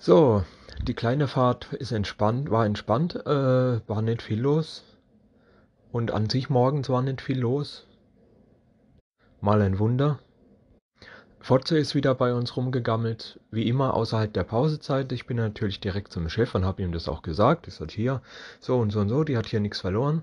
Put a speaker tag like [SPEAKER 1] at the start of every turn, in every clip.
[SPEAKER 1] So, die kleine Fahrt ist entspannt, war entspannt, äh, war nicht viel los. Und an sich morgens war nicht viel los. Mal ein Wunder. Fotze ist wieder bei uns rumgegammelt, wie immer außerhalb der Pausezeit. Ich bin natürlich direkt zum Chef und habe ihm das auch gesagt. Ich sagte hier, so und so und so, die hat hier nichts verloren.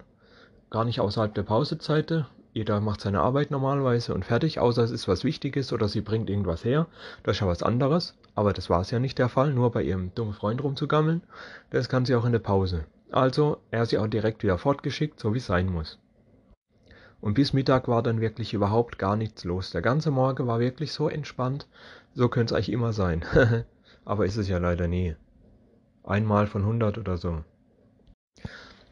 [SPEAKER 1] Gar nicht außerhalb der Pausezeit. Jeder macht seine Arbeit normalerweise und fertig, außer es ist was Wichtiges oder sie bringt irgendwas her. Das ist ja was anderes. Aber das war es ja nicht der Fall, nur bei ihrem dummen Freund rumzugammeln. Das kann sie auch in der Pause. Also, er hat sie auch direkt wieder fortgeschickt, so wie es sein muss. Und bis Mittag war dann wirklich überhaupt gar nichts los. Der ganze Morgen war wirklich so entspannt. So könnte es eigentlich immer sein. Aber ist es ja leider nie. Einmal von 100 oder so.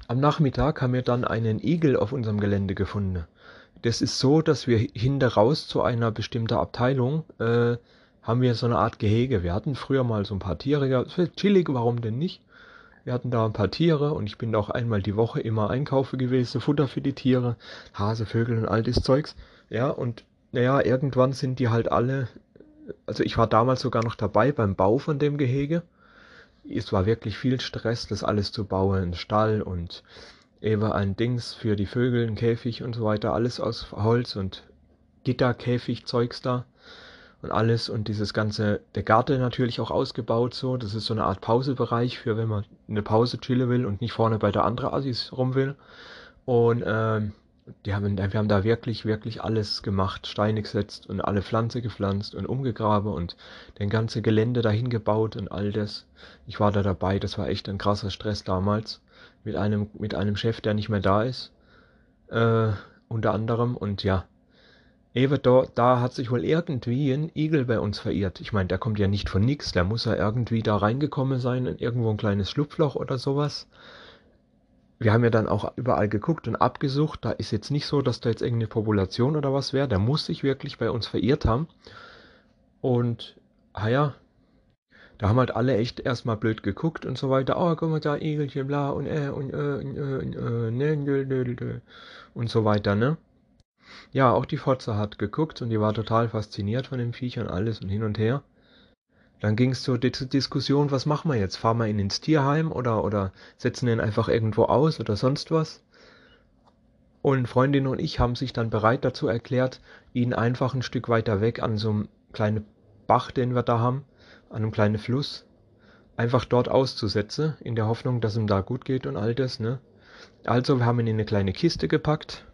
[SPEAKER 1] Am Nachmittag haben wir dann einen Igel auf unserem Gelände gefunden. Das ist so, dass wir hinter raus zu einer bestimmten Abteilung äh, haben wir so eine Art Gehege. Wir hatten früher mal so ein paar Tiere gehabt. Chillig, warum denn nicht? Wir hatten da ein paar Tiere und ich bin da auch einmal die Woche immer einkaufen gewesen, Futter für die Tiere, Hase, Vögel und all das Zeugs. Ja, und naja, irgendwann sind die halt alle, also ich war damals sogar noch dabei beim Bau von dem Gehege. Es war wirklich viel Stress, das alles zu bauen, Stall und eben ein Dings für die Vögel, ein Käfig und so weiter, alles aus Holz und Gitterkäfig Zeugs da und alles und dieses ganze, der Garten natürlich auch ausgebaut so, das ist so eine Art Pausebereich für wenn man eine Pause chillen will und nicht vorne bei der anderen Assis rum will. Und ähm, die haben, wir haben da wirklich, wirklich alles gemacht, Steine gesetzt und alle Pflanze gepflanzt und umgegraben und den ganze Gelände dahin gebaut und all das. Ich war da dabei, das war echt ein krasser Stress damals mit einem, mit einem Chef, der nicht mehr da ist, äh, unter anderem und ja, da, da hat sich wohl irgendwie ein Igel bei uns verirrt. Ich meine, der kommt ja nicht von nix, der muss ja irgendwie da reingekommen sein in irgendwo ein kleines Schlupfloch oder sowas. Wir haben ja dann auch überall geguckt und abgesucht. Da ist jetzt nicht so, dass da jetzt irgendeine Population oder was wäre. Der muss sich wirklich bei uns verirrt haben. Und, ah ja, da haben halt alle echt erstmal blöd geguckt und so weiter. Oh, guck mal da, Igelchen, bla und äh und äh und äh und äh, ne, ne, ne, ne, und so weiter, ne? Ja, auch die Fotze hat geguckt und die war total fasziniert von dem Viech und alles und hin und her. Dann ging es zur Diskussion, was machen wir jetzt? Fahren wir ihn ins Tierheim oder, oder setzen ihn einfach irgendwo aus oder sonst was? Und Freundin und ich haben sich dann bereit dazu erklärt, ihn einfach ein Stück weiter weg an so einem kleinen Bach, den wir da haben, einem kleinen Fluss, einfach dort auszusetzen, in der Hoffnung, dass ihm da gut geht und all das, ne? Also, wir haben ihn in eine kleine Kiste gepackt,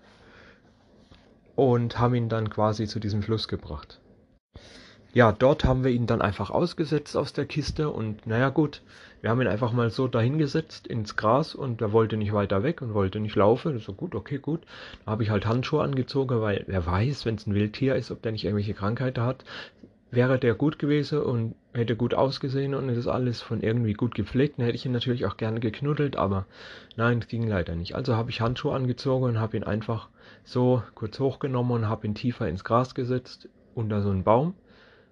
[SPEAKER 1] und haben ihn dann quasi zu diesem Fluss gebracht. Ja, dort haben wir ihn dann einfach ausgesetzt aus der Kiste und naja gut, wir haben ihn einfach mal so dahingesetzt ins Gras und er wollte nicht weiter weg und wollte nicht laufen. So gut, okay, gut. Da habe ich halt Handschuhe angezogen, weil wer weiß, wenn es ein Wildtier ist, ob der nicht irgendwelche Krankheiten hat, wäre der gut gewesen und hätte gut ausgesehen und ist alles von irgendwie gut gepflegt, dann hätte ich ihn natürlich auch gerne geknuddelt, aber nein, es ging leider nicht. Also habe ich Handschuhe angezogen und habe ihn einfach so kurz hochgenommen und habe ihn tiefer ins Gras gesetzt, unter so einen Baum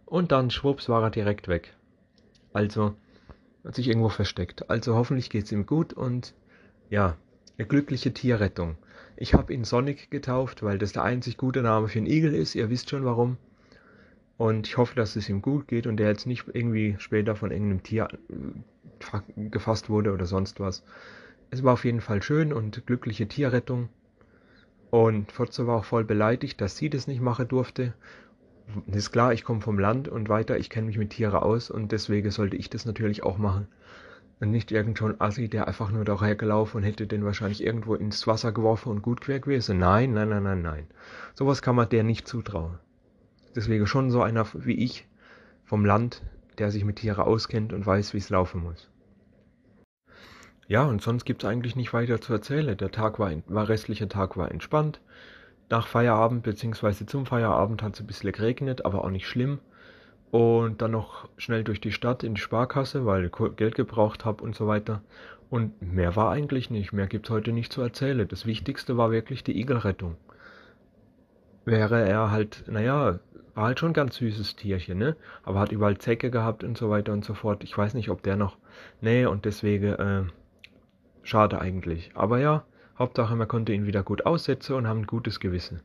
[SPEAKER 1] und dann schwupps war er direkt weg. Also hat sich irgendwo versteckt. Also hoffentlich geht es ihm gut und ja, eine glückliche Tierrettung. Ich habe ihn Sonic getauft, weil das der einzig gute Name für einen Igel ist. Ihr wisst schon warum. Und ich hoffe, dass es ihm gut geht und er jetzt nicht irgendwie später von irgendeinem Tier äh, gefasst wurde oder sonst was. Es war auf jeden Fall schön und glückliche Tierrettung. Und Fotze war auch voll beleidigt, dass sie das nicht machen durfte. Ist klar, ich komme vom Land und weiter, ich kenne mich mit Tieren aus und deswegen sollte ich das natürlich auch machen. Und nicht irgendein Assi, der einfach nur daher gelaufen und hätte den wahrscheinlich irgendwo ins Wasser geworfen und gut quer gewesen. Nein, nein, nein, nein, nein. Sowas kann man der nicht zutrauen. Deswegen schon so einer wie ich vom Land, der sich mit Tieren auskennt und weiß, wie es laufen muss. Ja, und sonst gibt es eigentlich nicht weiter zu erzählen. Der Tag war, war restlicher Tag war entspannt. Nach Feierabend bzw. zum Feierabend hat es ein bisschen geregnet, aber auch nicht schlimm. Und dann noch schnell durch die Stadt in die Sparkasse, weil ich Geld gebraucht habe und so weiter. Und mehr war eigentlich nicht. Mehr gibt es heute nicht zu erzählen. Das Wichtigste war wirklich die Igelrettung. Wäre er halt, naja, war halt schon ein ganz süßes Tierchen, ne? Aber hat überall Zecke gehabt und so weiter und so fort. Ich weiß nicht, ob der noch. Nee, und deswegen, äh, schade eigentlich. Aber ja, Hauptsache, man konnte ihn wieder gut aussetzen und haben ein gutes Gewissen.